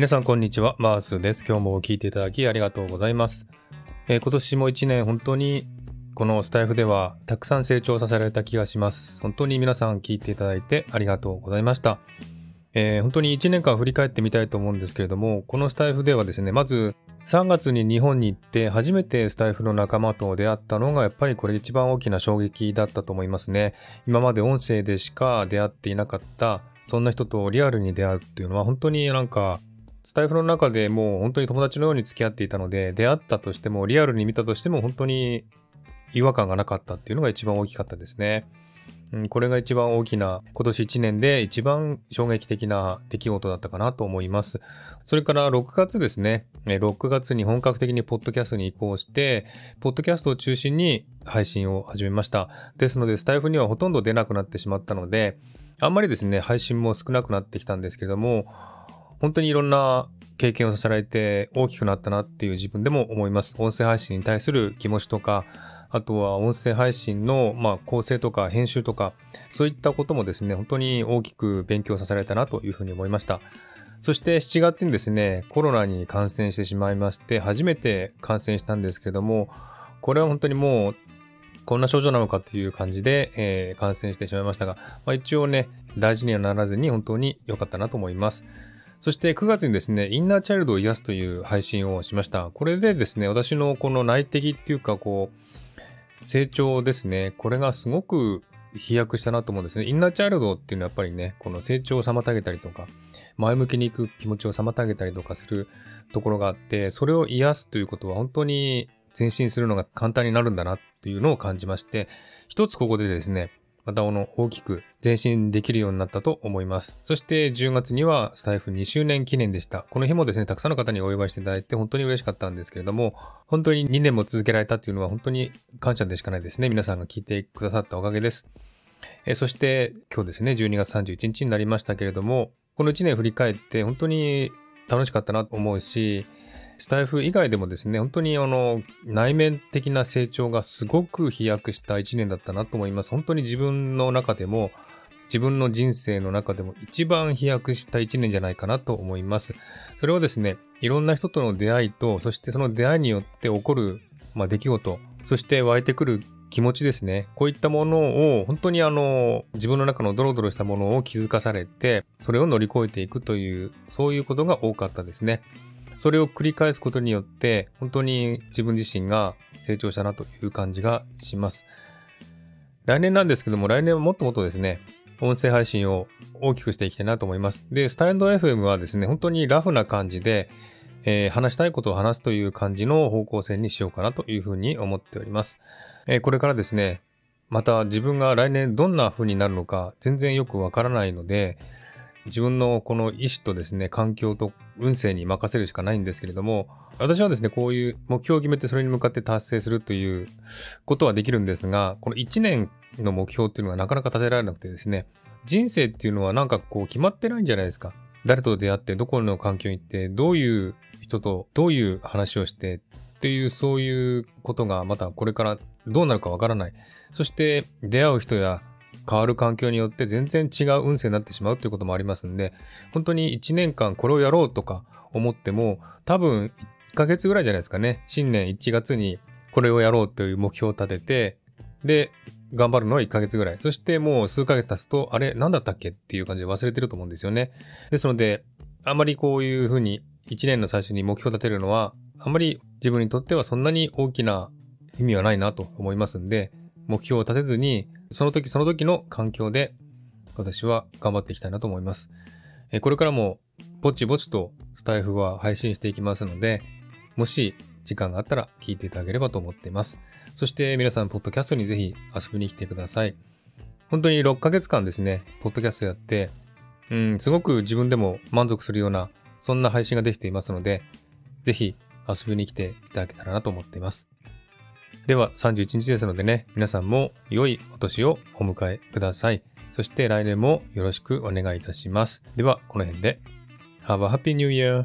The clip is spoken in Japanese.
皆さんこんにちは、マースです。今日も聞いていただきありがとうございます。えー今年も一年本当にこのスタイフではたくさん成長させられた気がします。本当に皆さん聞いていただいてありがとうございました。えー本当に1年間振り返ってみたいと思うんですけれども、このスタイフではですね、まず3月に日本に行って初めてスタイフの仲間と出会ったのがやっぱりこれ一番大きな衝撃だったと思いますね。今まで音声でしか出会っていなかった、そんな人とリアルに出会うっていうのは本当になんかスタイフの中でもう本当に友達のように付き合っていたので、出会ったとしても、リアルに見たとしても本当に違和感がなかったっていうのが一番大きかったですね。うん、これが一番大きな、今年1年で一番衝撃的な出来事だったかなと思います。それから6月ですね。6月に本格的にポッドキャストに移行して、ポッドキャストを中心に配信を始めました。ですので、スタイフにはほとんど出なくなってしまったので、あんまりですね、配信も少なくなってきたんですけれども、本当にいろんな経験をさせられて大きくなったなっていう自分でも思います。音声配信に対する気持ちとか、あとは音声配信の、まあ、構成とか編集とか、そういったこともですね、本当に大きく勉強させられたなというふうに思いました。そして7月にですね、コロナに感染してしまいまして、初めて感染したんですけれども、これは本当にもう、こんな症状なのかという感じで、えー感染してしまいましたが、まあ、一応ね、大事にはならずに本当に良かったなと思います。そして9月にですね、インナーチャイルドを癒すという配信をしました。これでですね、私のこの内的っていうか、こう、成長ですね、これがすごく飛躍したなと思うんですね。インナーチャイルドっていうのはやっぱりね、この成長を妨げたりとか、前向きに行く気持ちを妨げたりとかするところがあって、それを癒すということは本当に前進するのが簡単になるんだなっていうのを感じまして、一つここでですね、またこの大きく前進できるようになったと思います。そして10月にはスタイフ2周年記念でした。この日もですね、たくさんの方にお祝いしていただいて本当に嬉しかったんですけれども、本当に2年も続けられたっていうのは本当に感謝でしかないですね。皆さんが聞いてくださったおかげです。えそして今日ですね、12月31日になりましたけれども、この1年振り返って本当に楽しかったなと思うし、スタイフ以外でもですね、本当にあの、内面的な成長がすごく飛躍した1年だったなと思います。本当に自分の中でも、自分の人生の中でも一番飛躍した1年じゃないかなと思います。それはですね、いろんな人との出会いと、そしてその出会いによって起こる、まあ、出来事、そして湧いてくる気持ちですね。こういったものを本当にあの自分の中のドロドロしたものを気づかされて、それを乗り越えていくという、そういうことが多かったですね。それを繰り返すことによって、本当に自分自身が成長したなという感じがします。来年なんですけども、来年はもっともっとですね、音声配信を大きくしていきたいなと思います。で、スタンド FM はですね、本当にラフな感じで、えー話したいことを話すという感じの方向性にしようかなというふうに思っております。えーこれからですね、また自分が来年どんな風になるのか全然よくわからないので、自分のこの意思とですね、環境と運勢に任せるしかないんですけれども、私はですね、こういう目標を決めてそれに向かって達成するということはできるんですが、この1年の目標っていうのがなかなか立てられなくてですね、人生っていうのはなんかこう決まってないんじゃないですか。誰と出会って、どこの環境に行って、どういう人とどういう話をしてっていうそういうことがまたこれからどうなるかわからない。そして出会う人や変わる環境によって全然違う運勢になってしまうということもありますんで、本当に1年間これをやろうとか思っても、多分1ヶ月ぐらいじゃないですかね。新年1月にこれをやろうという目標を立てて、で、頑張るのは1ヶ月ぐらい。そしてもう数ヶ月経つと、あれ、何だったっけっていう感じで忘れてると思うんですよね。ですので、あまりこういうふうに1年の最初に目標を立てるのは、あまり自分にとってはそんなに大きな意味はないなと思いますんで、目標を立てずに、その時その時の環境で私は頑張っていきたいなと思います。えこれからもぼちぼちとスタイフは配信していきますので、もし時間があったら聞いていただければと思っています。そして皆さん、ポッドキャストにぜひ遊びに来てください。本当に6ヶ月間ですね、ポッドキャストやって、うん、すごく自分でも満足するような、そんな配信ができていますので、ぜひ遊びに来ていただけたらなと思っています。では、31日ですのでね、皆さんも良いお年をお迎えください。そして来年もよろしくお願いいたします。では、この辺で。Have a happy new year!